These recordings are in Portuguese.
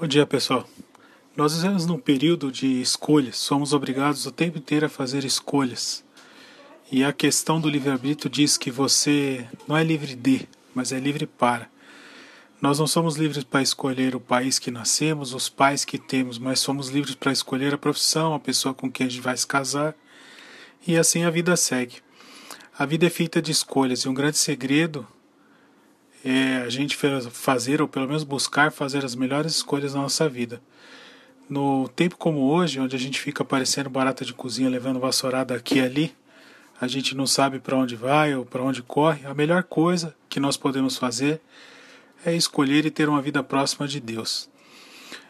Bom dia, pessoal. Nós estamos num período de escolhas, somos obrigados o tempo inteiro a fazer escolhas. E a questão do livre-arbítrio diz que você não é livre de, mas é livre para. Nós não somos livres para escolher o país que nascemos, os pais que temos, mas somos livres para escolher a profissão, a pessoa com quem a gente vai se casar. E assim a vida segue. A vida é feita de escolhas e um grande segredo é a gente fazer, ou pelo menos buscar fazer as melhores escolhas na nossa vida. No tempo como hoje, onde a gente fica parecendo barata de cozinha levando vassourada aqui e ali, a gente não sabe para onde vai ou para onde corre, a melhor coisa que nós podemos fazer é escolher e ter uma vida próxima de Deus.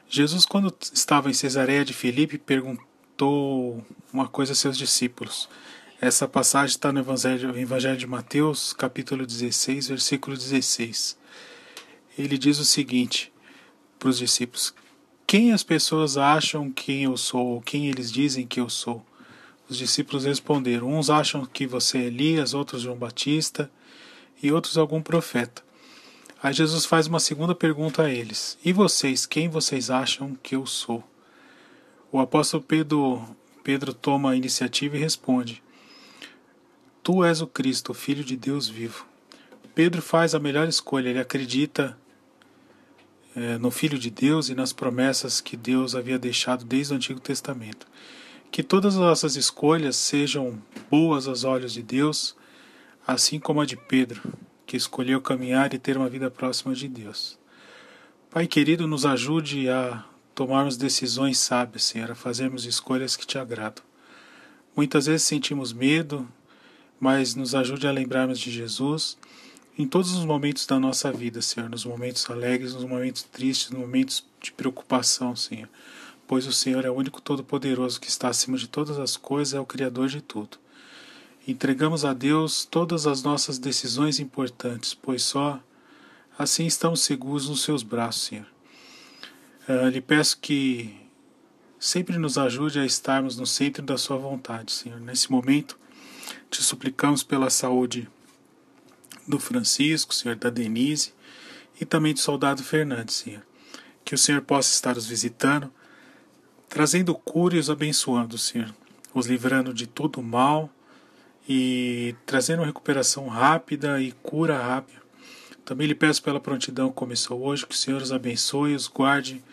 Jesus, quando estava em Cesareia de Filipe, perguntou uma coisa a seus discípulos. Essa passagem está no Evangelho, Evangelho de Mateus, capítulo 16, versículo 16. Ele diz o seguinte para os discípulos: Quem as pessoas acham quem eu sou, ou quem eles dizem que eu sou? Os discípulos responderam: Uns acham que você é Elias, outros João Batista e outros algum profeta. Aí Jesus faz uma segunda pergunta a eles: E vocês, quem vocês acham que eu sou? O apóstolo Pedro, Pedro toma a iniciativa e responde: Tu és o Cristo, Filho de Deus vivo. Pedro faz a melhor escolha, ele acredita é, no Filho de Deus e nas promessas que Deus havia deixado desde o Antigo Testamento. Que todas as nossas escolhas sejam boas aos olhos de Deus, assim como a de Pedro, que escolheu caminhar e ter uma vida próxima de Deus. Pai querido, nos ajude a tomarmos decisões sábias, Senhor, a fazermos escolhas que te agradam. Muitas vezes sentimos medo, mas nos ajude a lembrarmos de Jesus em todos os momentos da nossa vida, Senhor, nos momentos alegres, nos momentos tristes, nos momentos de preocupação, Senhor. Pois o Senhor é o único Todo-Poderoso que está acima de todas as coisas, é o Criador de tudo. Entregamos a Deus todas as nossas decisões importantes, pois só assim estamos seguros nos seus braços, Senhor. Uh, lhe peço que sempre nos ajude a estarmos no centro da Sua vontade, Senhor. Nesse momento, te suplicamos pela saúde do Francisco, Senhor, da Denise e também do soldado Fernandes, Senhor. Que o Senhor possa estar os visitando, trazendo cura e os abençoando, Senhor, os livrando de todo mal e trazendo recuperação rápida e cura rápida. Também lhe peço pela prontidão que começou hoje, que o Senhor os abençoe e os guarde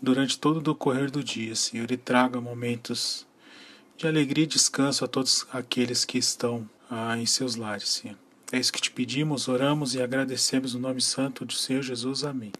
durante todo o decorrer do dia, Senhor, e traga momentos de alegria e descanso a todos aqueles que estão ah, em seus lares, Senhor. É isso que te pedimos, oramos e agradecemos no nome santo do Senhor Jesus. Amém.